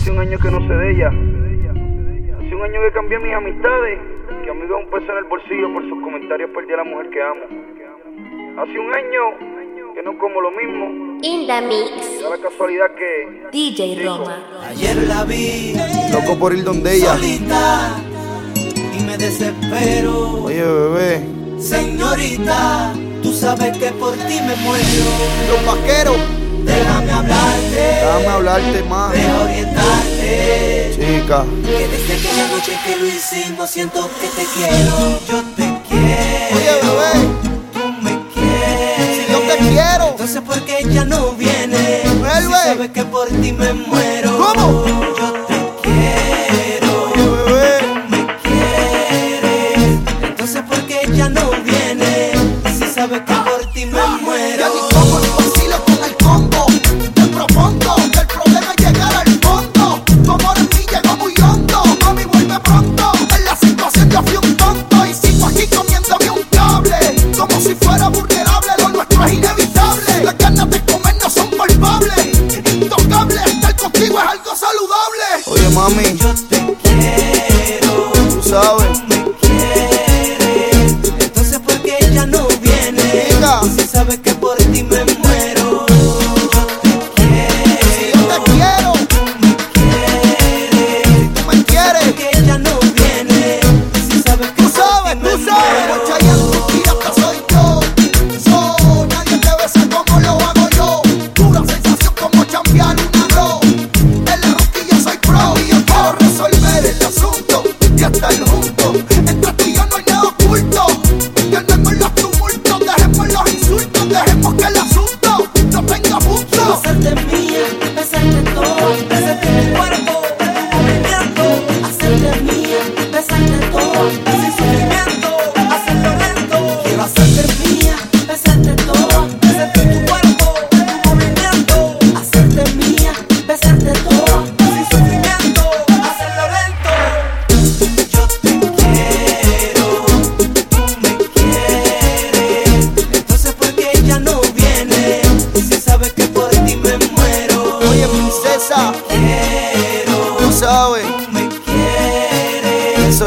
Hace un año que no sé de ella. Hace un año que cambié mis amistades. Que amigo un peso en el bolsillo por sus comentarios perdí a la mujer que amo. Hace un año que no como lo mismo. In the la casualidad que. DJ Roma. Ayer la vi. Loco por ir donde ella. Solita, y me desespero. Oye, bebé. Señorita, tú sabes que por ti me muero. Los vaqueros Déjame hablarte. Déjame hablarte más. Deja orientarte. Chica. Que desde aquella noche que lo hicimos siento que te quiero. Yo te quiero. Oye, bebé. Tú me quieres. Si yo te quiero. Entonces, ¿por qué ella no viene? Vuelve. Si sabes que por ti me muero. ¿Cómo?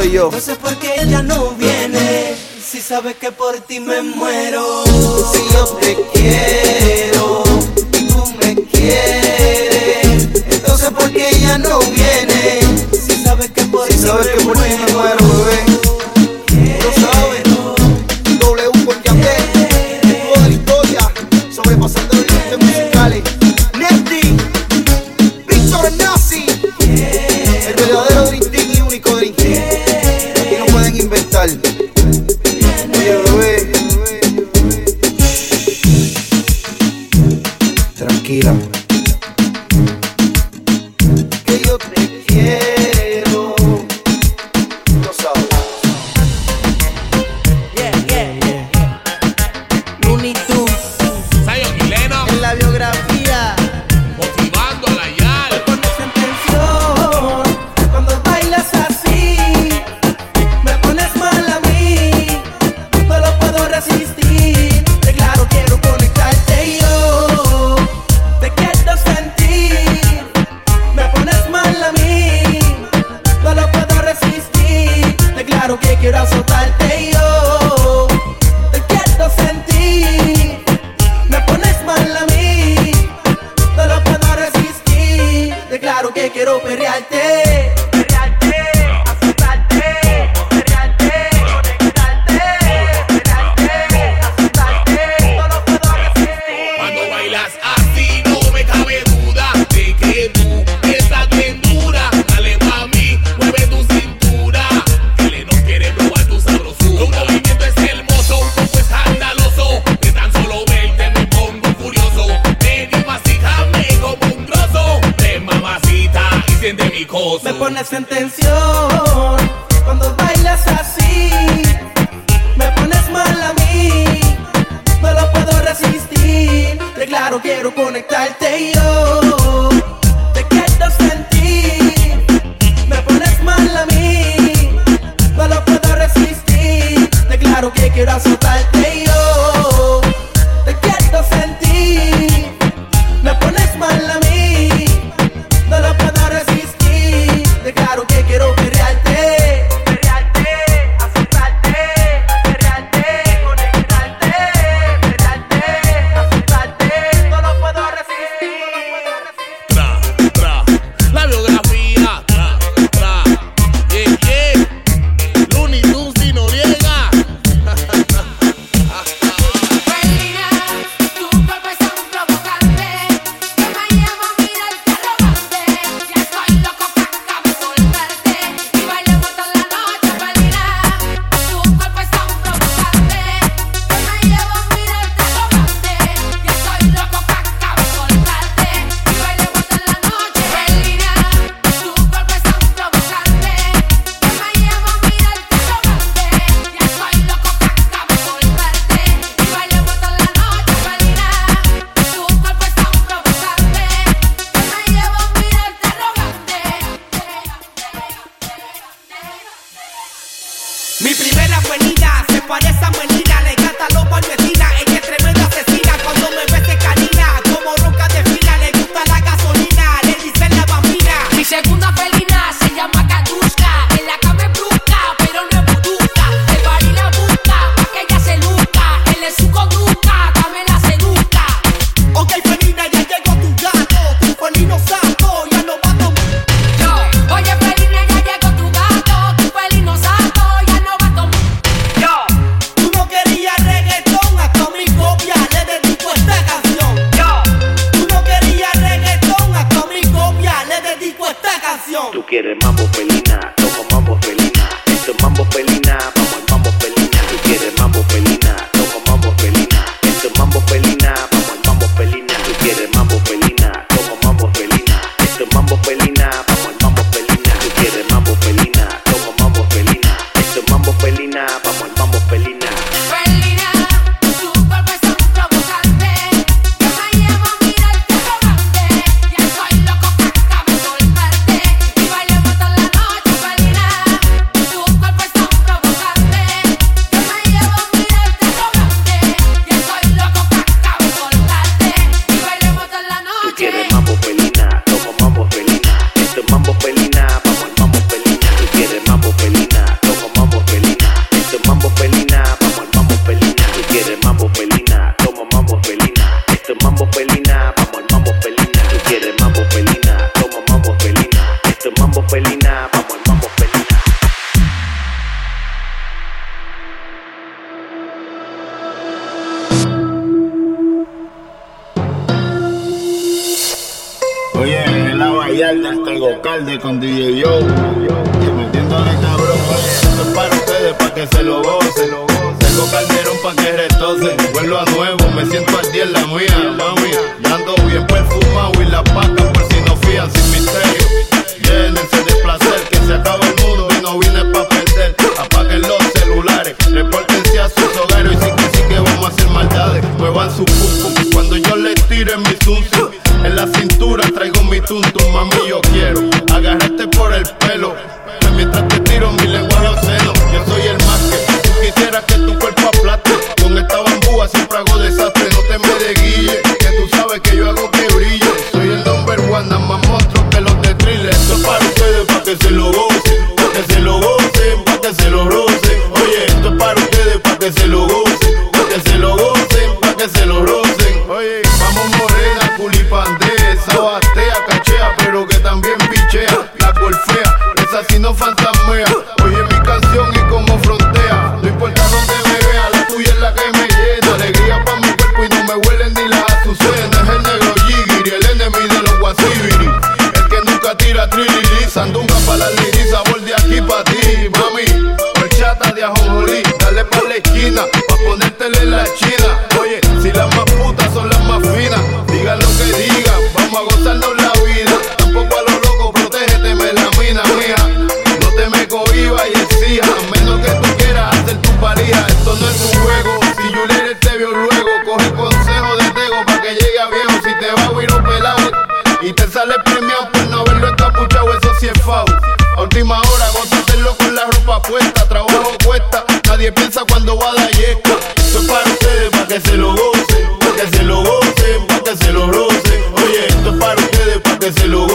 soy yo. Entonces, ¿por qué ella no viene? Si sabes que por ti me muero. Si yo te quiero tú me quieres. Entonces, ¿por qué ella no viene? Si sabes que por, si sabes que por ti me muero. cuando guadalleca. Esto es para ustedes, para que se lo gocen, para que se lo gocen, para que se lo gocen. Oye, esto es para ustedes, para que se lo gocen.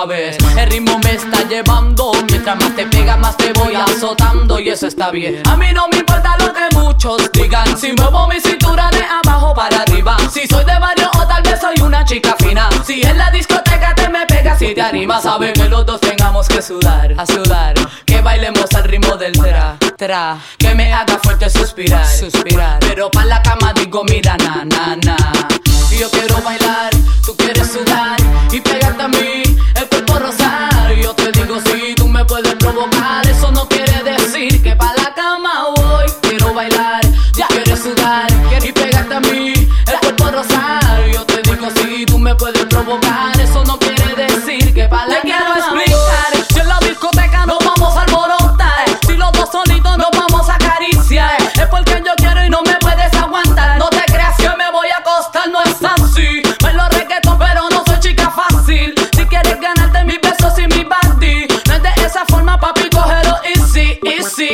El ritmo me está llevando Mientras más te pegas más te voy azotando Y eso está bien. A mí no me importa lo que muchos digan Si muevo mi cintura de abajo para arriba. Si soy de barrio o tal vez soy una chica fina. Si en la discoteca te me pegas si te animas Sabes que los dos tengamos que sudar A sudar. Que bailemos al ritmo del tra. Que me haga fuerte suspirar. Pero pa' la cama digo, mira, na, na, na. Yo quiero bailar, tú quieres sudar. Y pegarte a mí, el cuerpo rosar. Yo te digo, si sí, tú me puedes provocar. Eso no quiere decir que pa' la cama voy. Quiero bailar, ya quieres sudar. Y pegarte a mí, el cuerpo rosar. Yo te digo, si sí, tú me puedes provocar.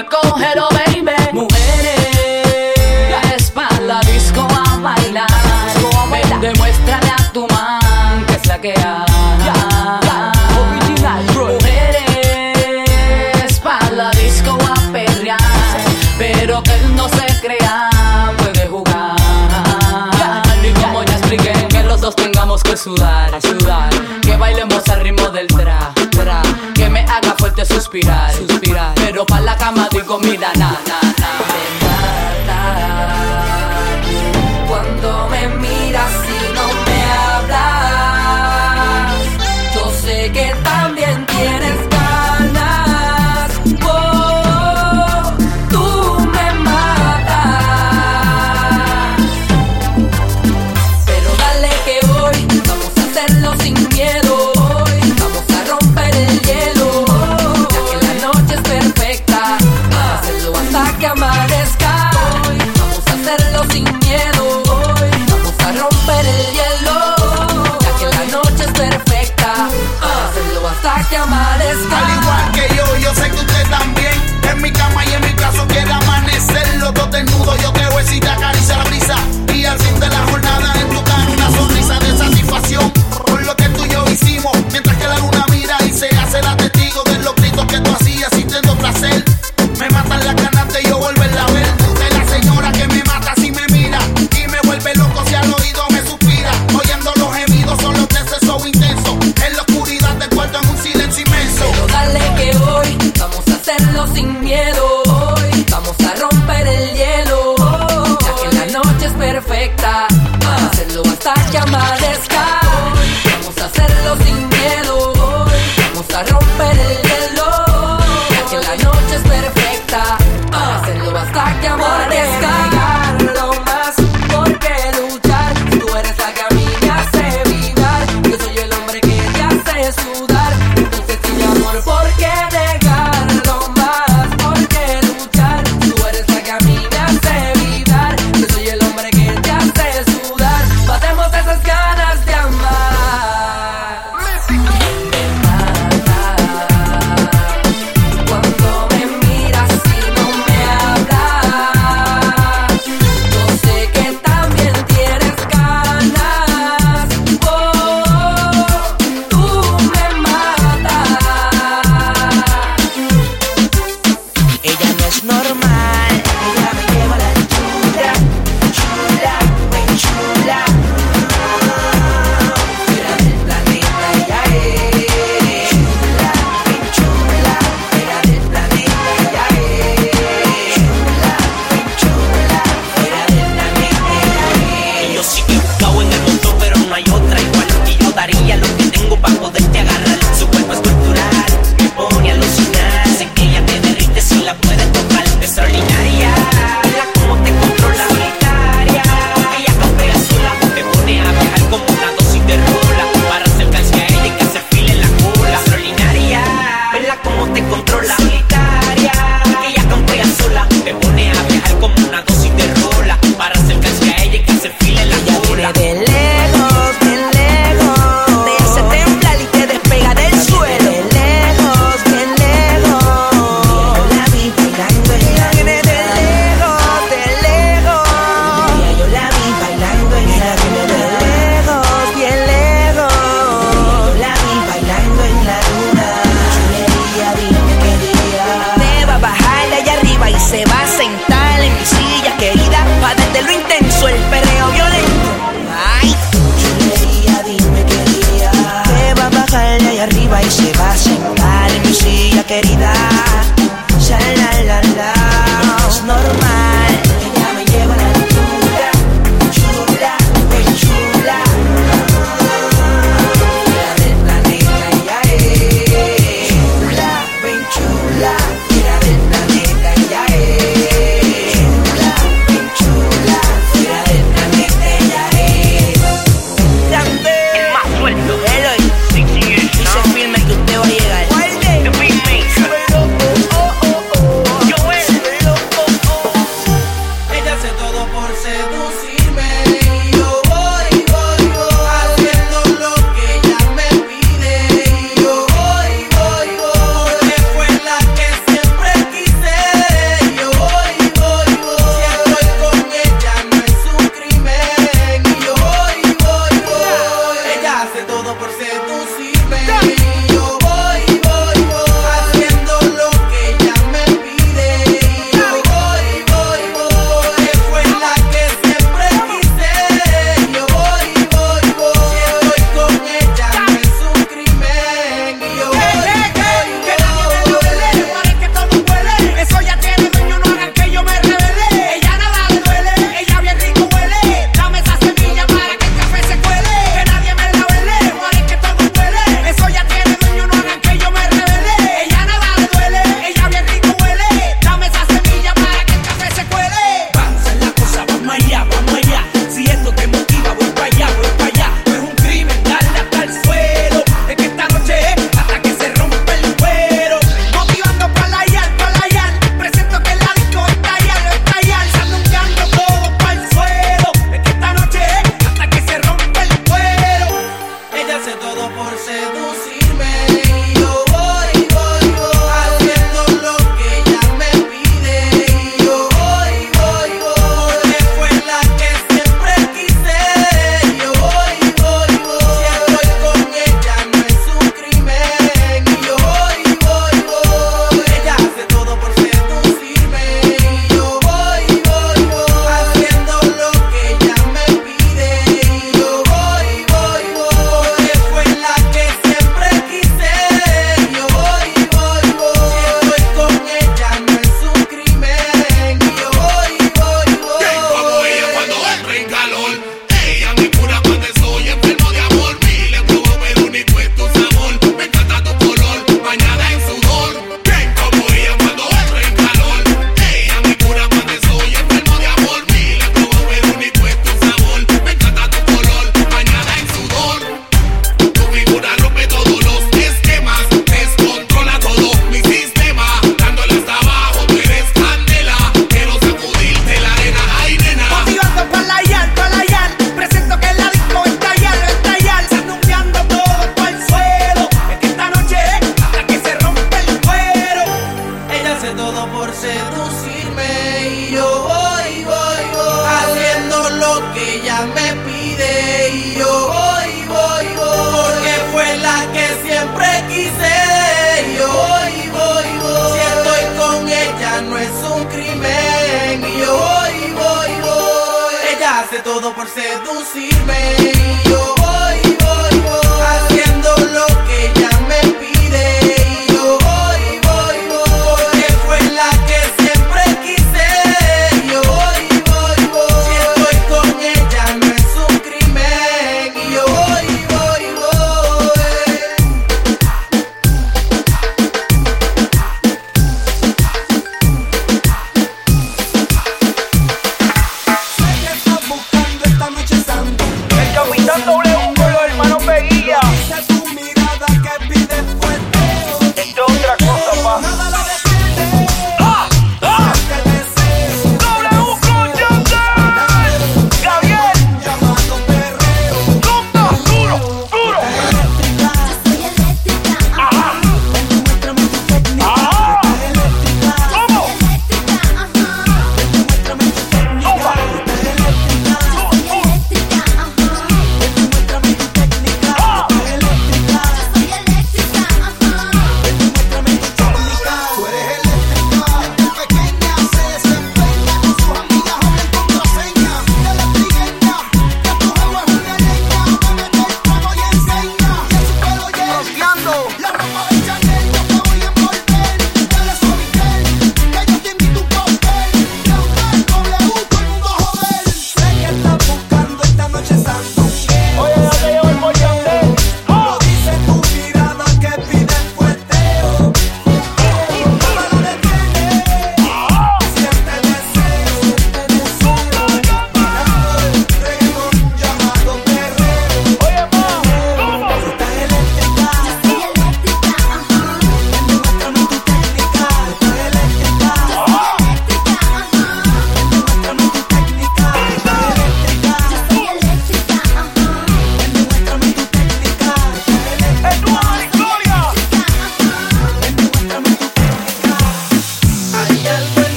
y baby. Mujeres, ya para disco a bailar. Demuéstrale a tu man que es la que Mujeres, para la disco a perrear. Pero que él no se crea, puede jugar. Y como ya expliqué, que los dos tengamos que sudar. Que bailemos al ritmo del tra. Que me haga fuerte suspirar, suspirar comida, nada. Na.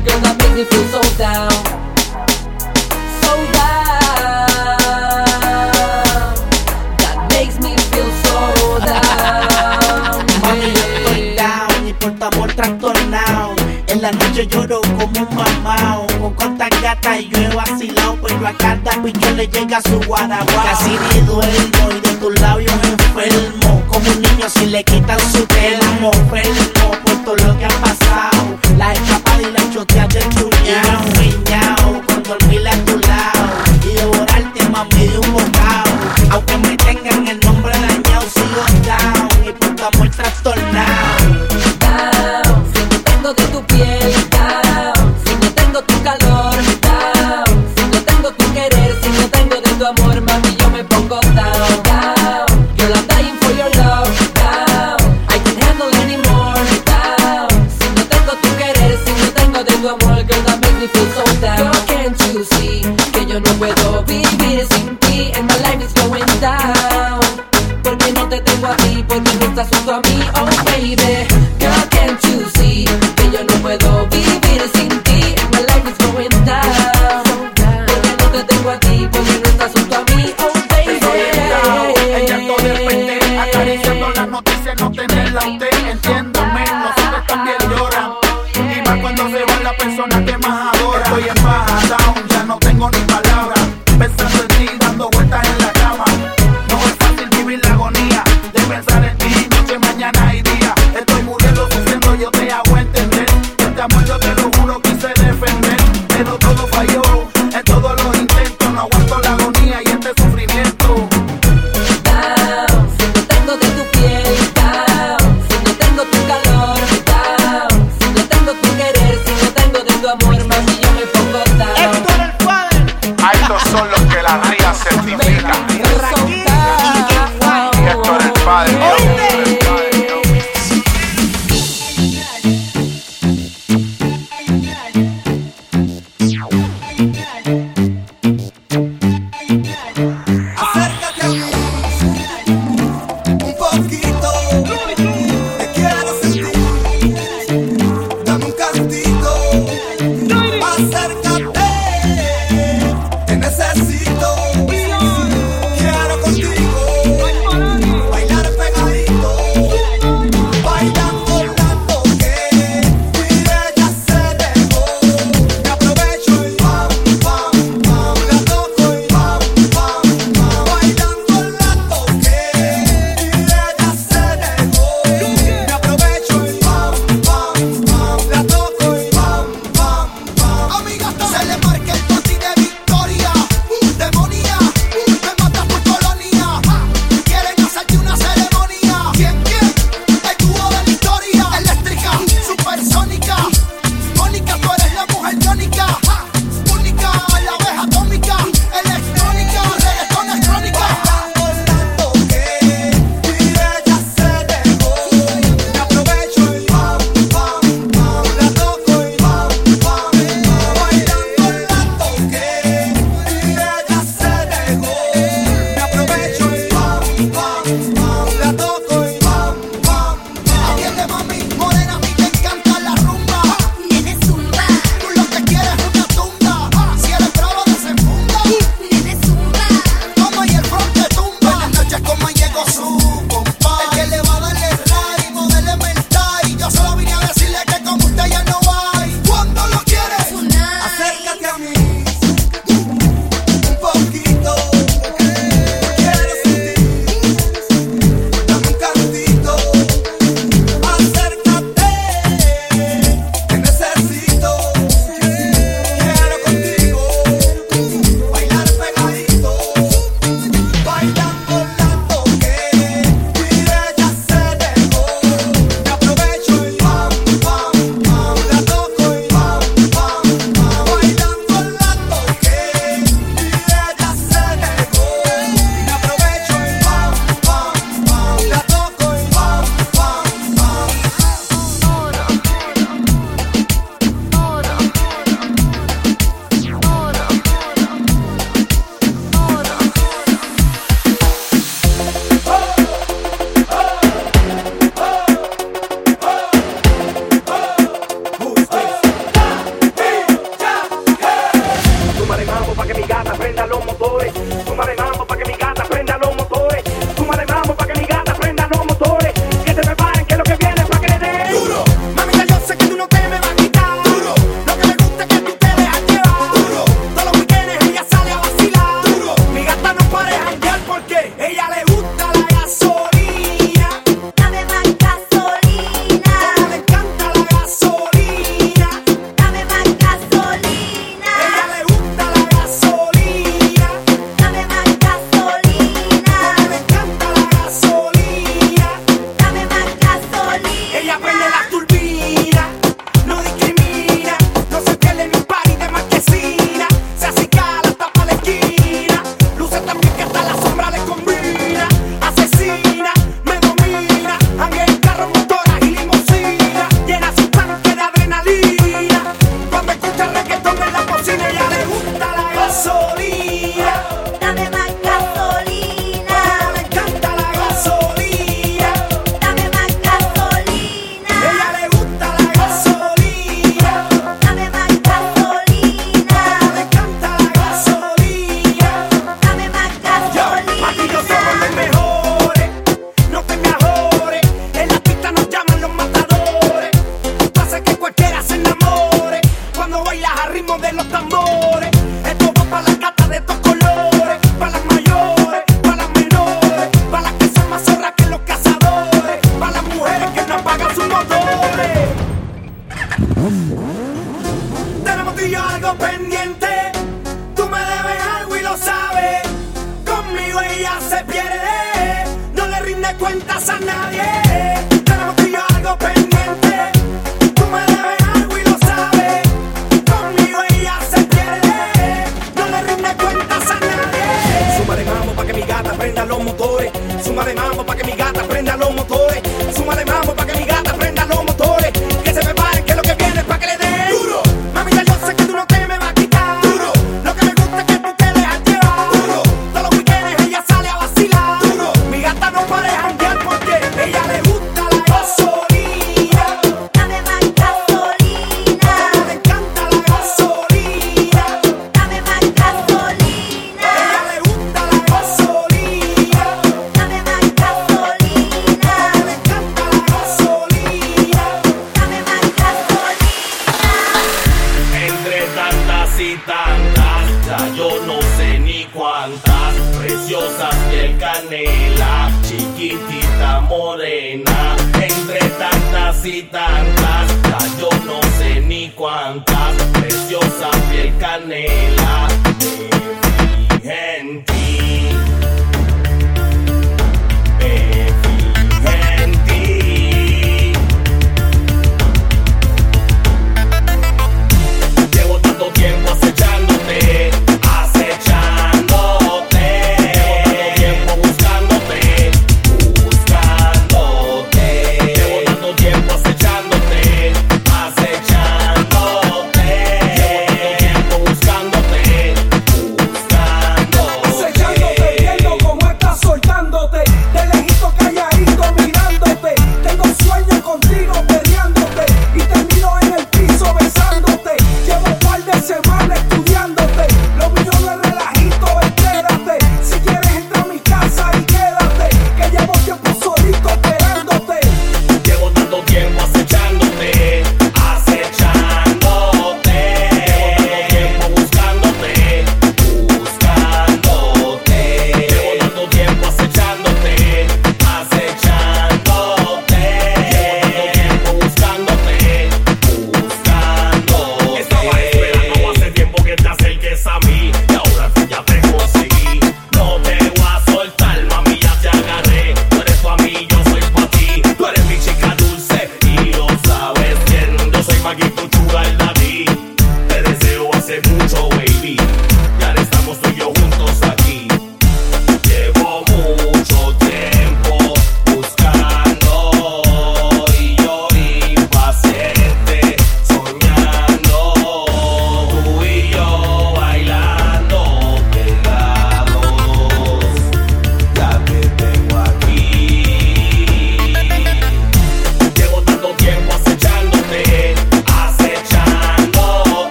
girl that makes me feel so down. So down. That makes me feel so down. Mami, yo estoy down y por tu amor trastornado. En la noche lloro como un mamao. Con cuantas gatas yo he vacilado, pero a cada picho le llega su guaraguá. Casi ni duermo y de tus labios enfermo. Como un niño si le quitan su telmo. Enfermo por todo lo que ha pasado.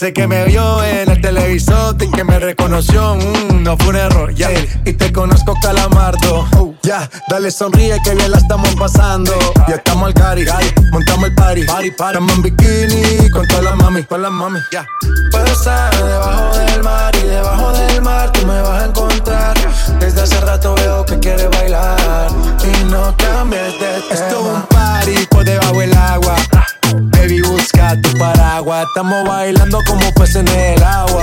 Dice que me vio en el televisor y que me reconoció. Mm, no fue un error, ya. Y te conozco, calamardo. Oh, ya, dale sonríe que bien la estamos pasando. Ya estamos al cari, montamos el party. party, party. Estamos en bikini con todas las mami, con las mami, ya. Puedo estar debajo del mar y debajo del mar tú me vas a encontrar. Desde hace rato veo que quieres bailar y no cambies de tema. Esto es un party por debajo del agua. Baby, busca tu paraguas. Estamos bailando como peces en el agua.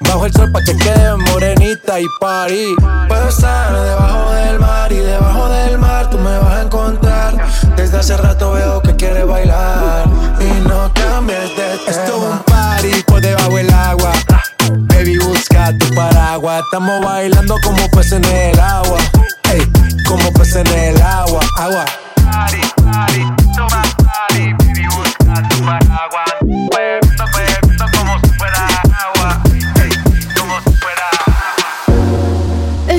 Bajo el sol pa' que quede morenita y party. Puedo estar debajo del mar y debajo del mar tú me vas a encontrar. Desde hace rato veo que quieres bailar y no cambies de tema. Esto es un party por debajo del agua. Baby, busca tu paraguas. Estamos bailando como peces en el agua. Ey, como peces en el agua, agua. Party, party, toma party. Baby, busca tu paraguas.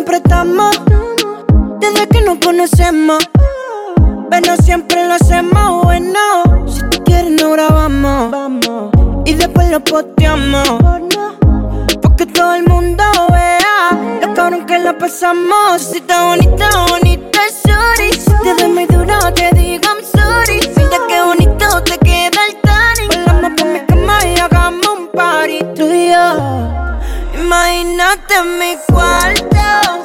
siempre estamos. Desde que nos conocemos. Pero siempre lo hacemos bueno. Si tú quieres, no grabamos. Y después lo posteamos. Porque todo el mundo vea lo cabrón que la pasamos. Si está bonita, bonita, sorry. Si te ves muy duro, te digo I'm sorry. Mira qué bonito te queda el tanning. Volamos por mi cama y hagamos un party tú y yo. Imagínate en mi cuarto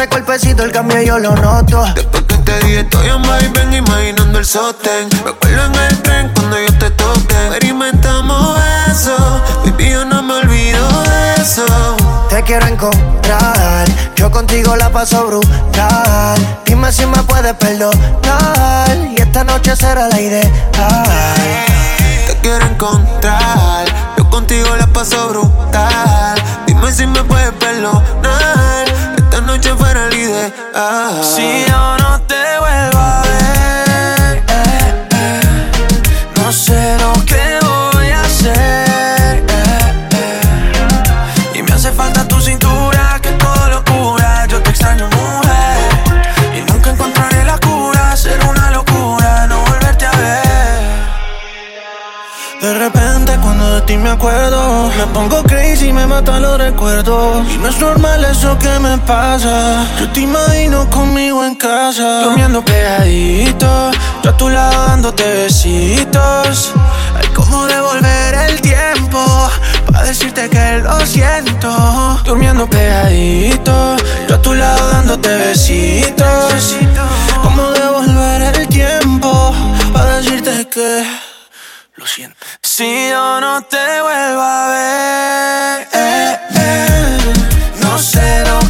ese cuerpecito el cambio yo lo noto. Después que te dije estoy en ven imaginando el sostén. Me acuerdo en el tren cuando yo te toqué. Experimentamos eso, baby yo no me olvido de eso. Te quiero encontrar, yo contigo la paso brutal. Dime si me puedes perdonar y esta noche será la ideal. Te quiero encontrar, yo contigo la paso brutal. Dime si me puedes perdonar olvidé. Ah. Si yo no te vuelvo me acuerdo. Me pongo crazy, me matan los recuerdos. Y no es normal eso que me pasa. Yo te imagino conmigo en casa. Durmiendo pegadito, yo a tu lado dándote besitos. Ay, cómo devolver el tiempo. Pa' decirte que lo siento. Durmiendo pegadito, yo a tu lado dándote besitos. Cómo devolver el tiempo. Pa' decirte que si yo no te vuelvo a ver, eh, eh, no sé lo que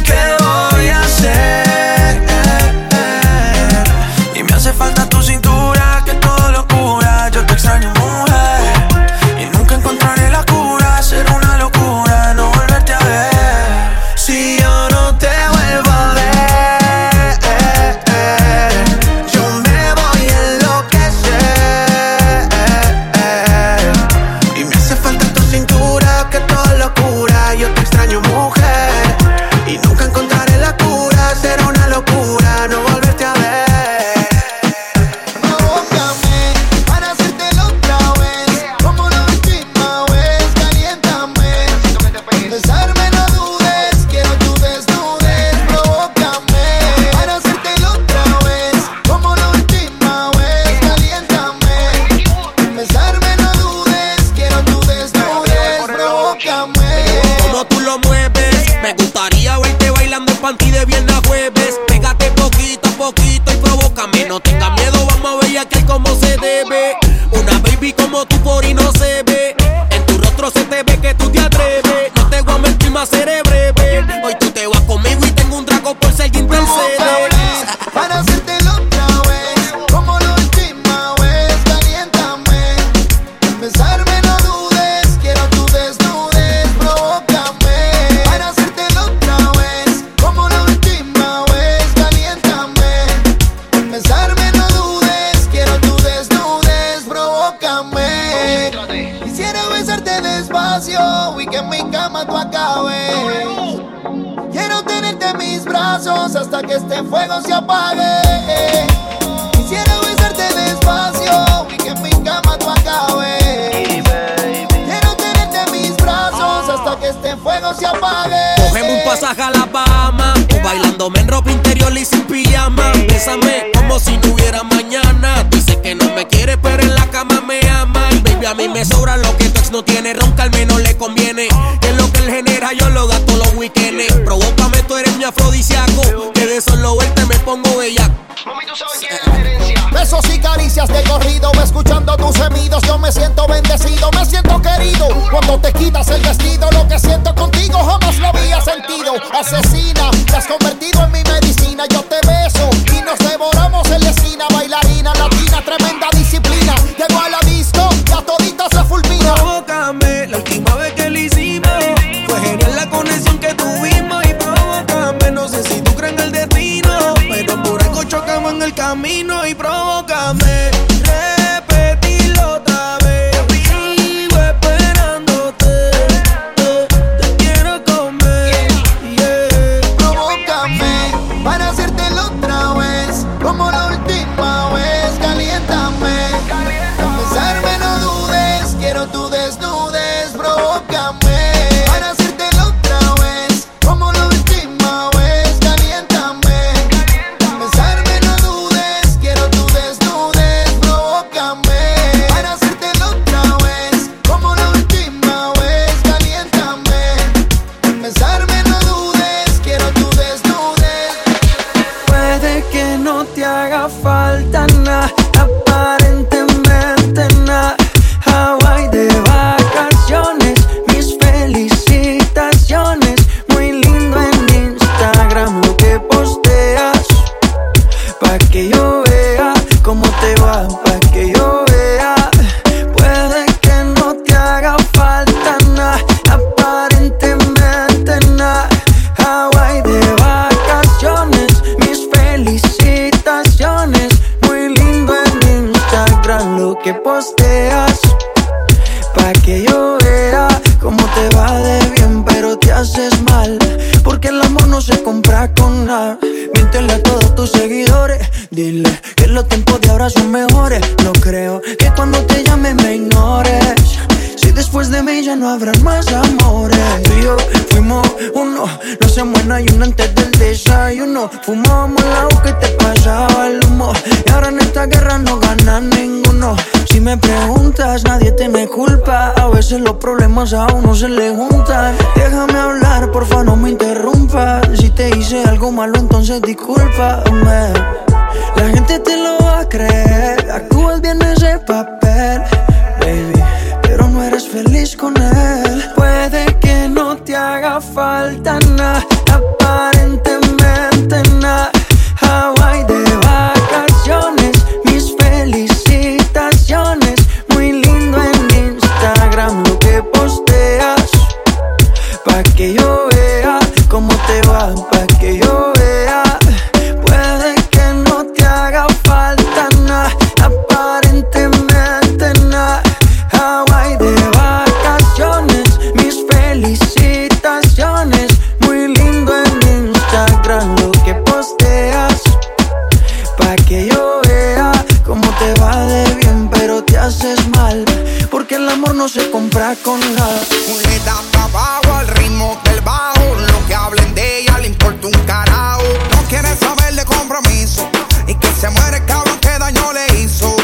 no se compra con nada. Muleta pa' abajo al ritmo del bajo. Lo que hablen de ella le importa un carajo. No quiere saber de compromiso. Y que se muere el cabrón que daño le hizo.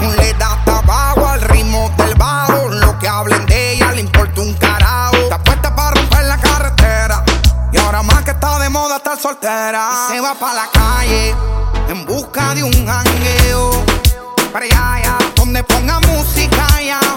Muleta pa' abajo al ritmo del bajo. Lo que hablen de ella le importa un carajo. Está puesta para romper la carretera. Y ahora más que está de moda estar soltera. Se va pa' la calle en busca de un jangueo. Para allá, donde ponga música ya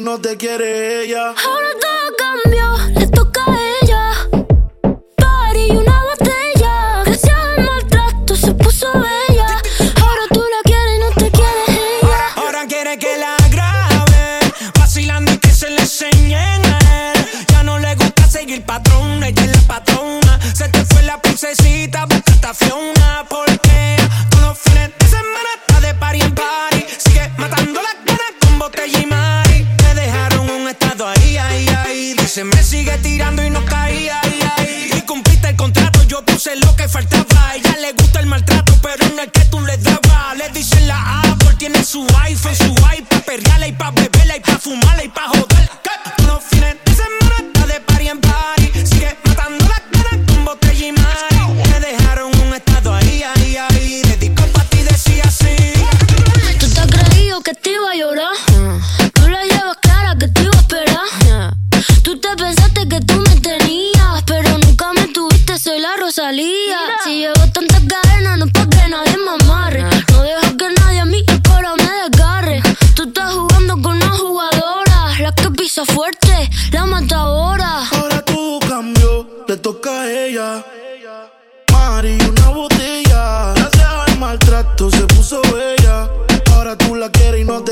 no te quiere ella. Ahora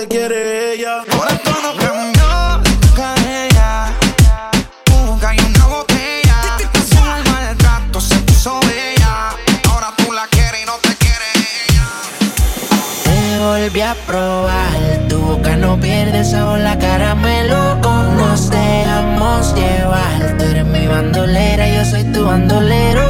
quiere ella. Ahora todo cambió, le toca a ella. Fuga y una botella. Su mal rato se puso bella. Ahora tú la quieres y no te quiere ella. Te volví a probar. Tu boca no pierde sabor, la caramelo. Con nos dejamos llevar. Tú eres mi bandolera, yo soy tu bandolero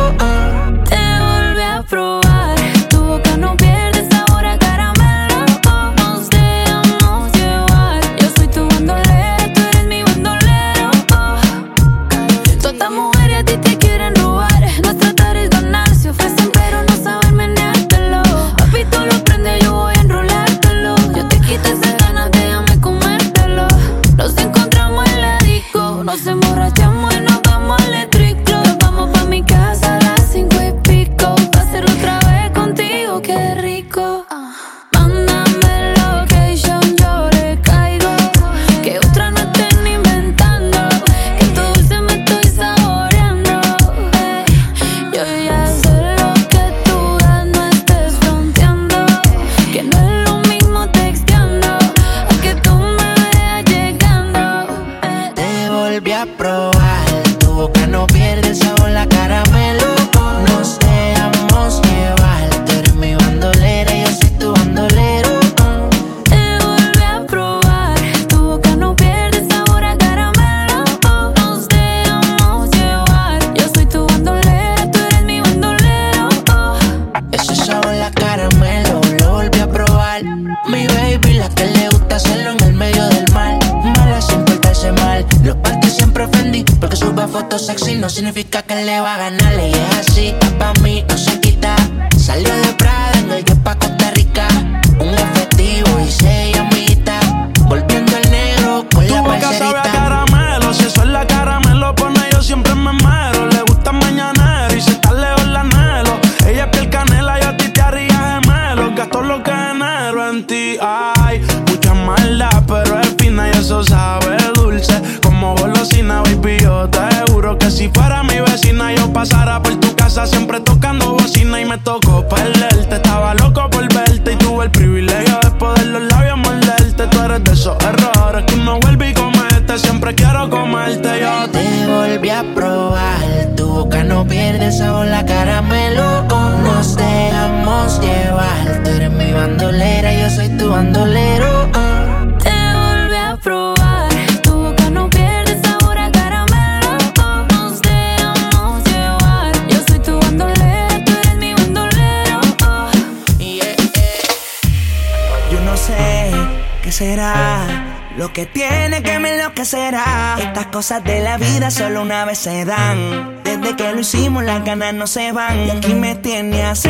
cosas de la vida solo una vez se dan. Desde que lo hicimos, las ganas no se van. Y aquí me tiene así.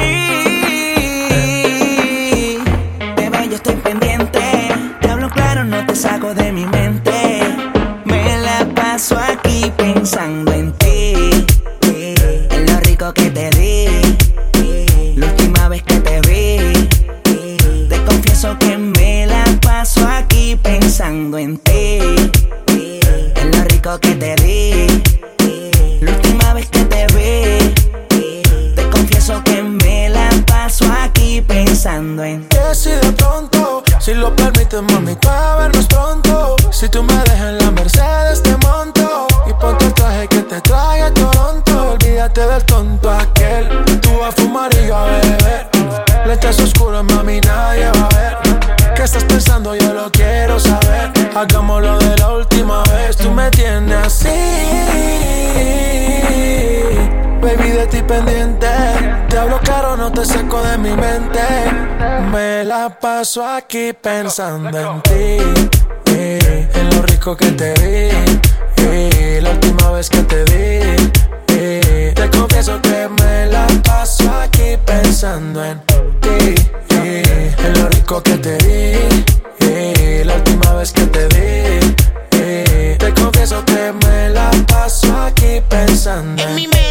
Te veo, yo estoy pendiente. Te hablo claro, no te saco de mi mente. Me la paso aquí pensando en ti. En lo rico que te di. La última vez que te vi. Te confieso que me la paso aquí pensando en ti. te saco de mi mente. Me la paso aquí pensando en ti. En lo rico que te di. La última vez que te di. Te confieso que me la paso aquí pensando en ti. En lo rico que te di. La última vez que te di. Te confieso que me la paso aquí pensando en, en mi mente.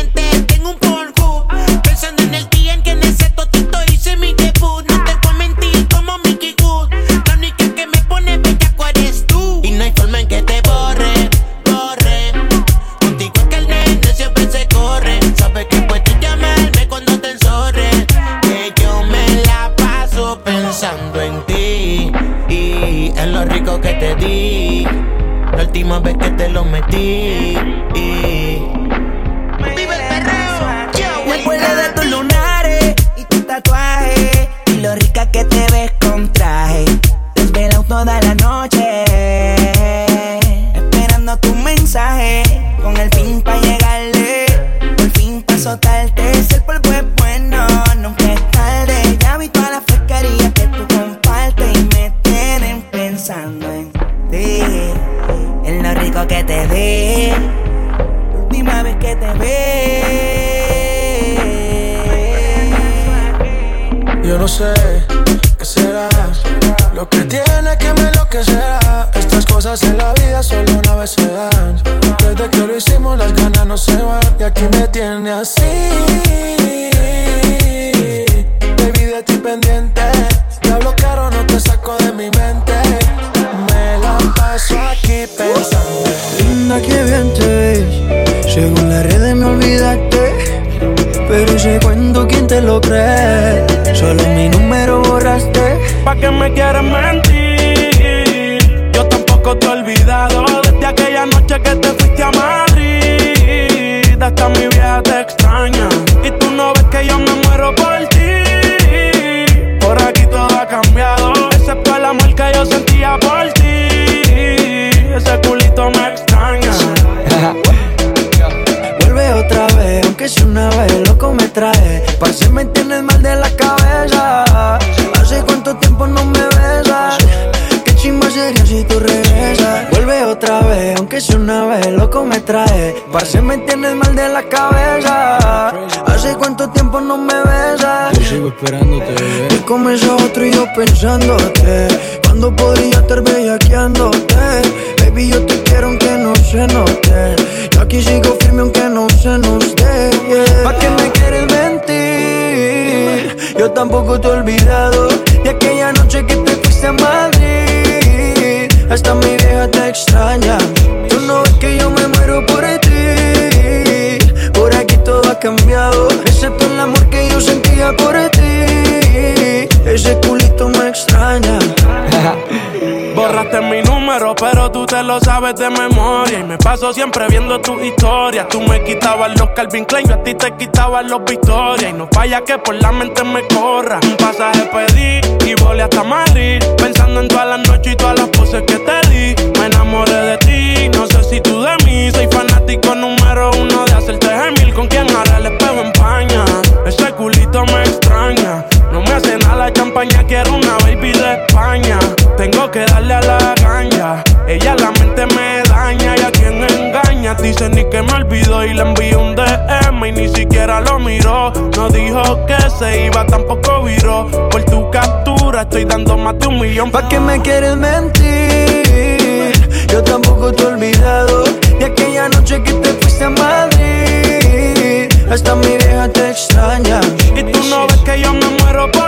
última vez que te lo metí. se va y aquí me tiene así. pensándote. sabes de memoria. Y me paso siempre viendo tu historia. Tú me quitabas los Calvin Klein, yo a ti te quitabas los Victoria. Y no vaya que por la mente me corra. Un pasaje pedí y volé hasta Madrid. Pensando en todas las noches y todas las poses que te di. Me enamoré de ti, no sé si tú de mí. Soy fanático número uno de hacerte gemir. Con quien ahora el espejo empaña. Ese culito me extraña. No me hace nada la champaña, quiero una baby de España. Tengo que darle a la caña. Ella la Dice ni que me olvidó y le envié un DM y ni siquiera lo miró. No dijo que se iba, tampoco viró. Por tu captura estoy dando más de un millón. ¿Para qué me quieres mentir? Yo tampoco te he olvidado de aquella noche que te fuiste a Madrid. Hasta mi vieja te extraña. Y tú no ves que yo me muero por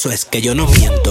eso es que yo no miento.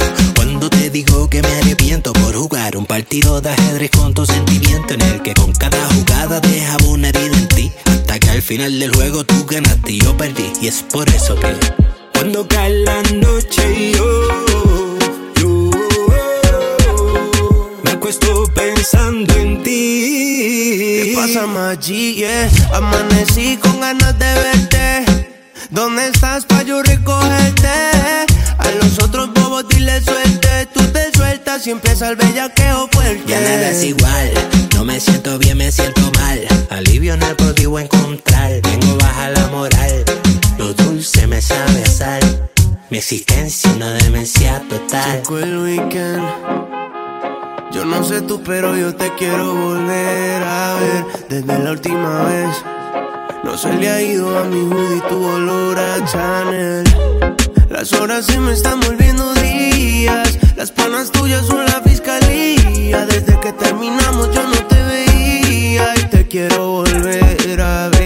sé tú, pero yo te quiero volver a ver desde la última vez. No se le ha ido a mi hoodie tu olor a Chanel. Las horas se me están volviendo días. Las panas tuyas son la fiscalía. Desde que terminamos yo no te veía y te quiero volver a ver.